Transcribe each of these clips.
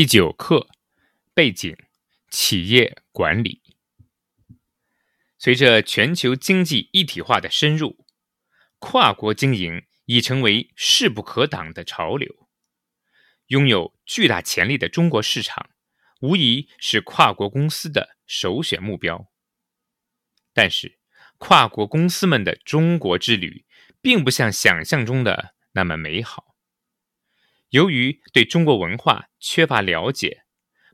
第九课背景：企业管理。随着全球经济一体化的深入，跨国经营已成为势不可挡的潮流。拥有巨大潜力的中国市场，无疑是跨国公司的首选目标。但是，跨国公司们的中国之旅，并不像想象中的那么美好。由于对中国文化缺乏了解，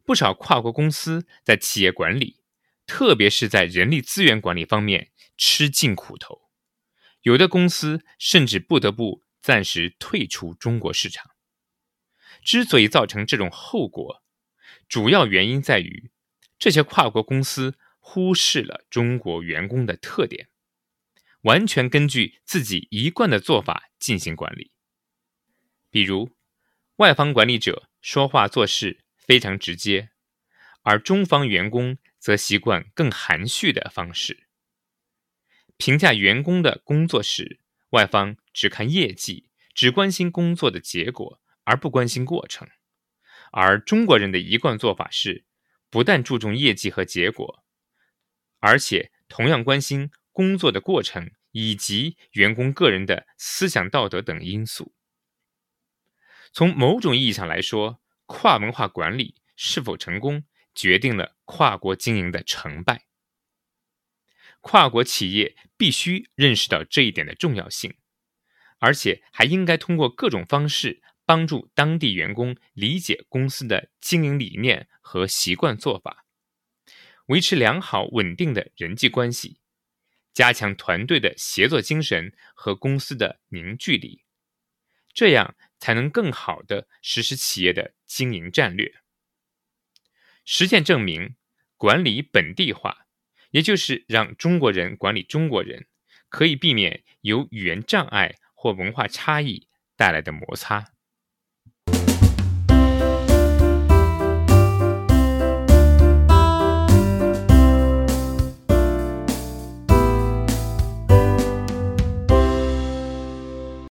不少跨国公司在企业管理，特别是在人力资源管理方面吃尽苦头。有的公司甚至不得不暂时退出中国市场。之所以造成这种后果，主要原因在于这些跨国公司忽视了中国员工的特点，完全根据自己一贯的做法进行管理，比如。外方管理者说话做事非常直接，而中方员工则习惯更含蓄的方式。评价员工的工作时，外方只看业绩，只关心工作的结果，而不关心过程；而中国人的一贯做法是，不但注重业绩和结果，而且同样关心工作的过程以及员工个人的思想道德等因素。从某种意义上来说，跨文化管理是否成功，决定了跨国经营的成败。跨国企业必须认识到这一点的重要性，而且还应该通过各种方式帮助当地员工理解公司的经营理念和习惯做法，维持良好稳定的人际关系，加强团队的协作精神和公司的凝聚力，这样。才能更好的实施企业的经营战略。实践证明，管理本地化，也就是让中国人管理中国人，可以避免由语言障碍或文化差异带来的摩擦。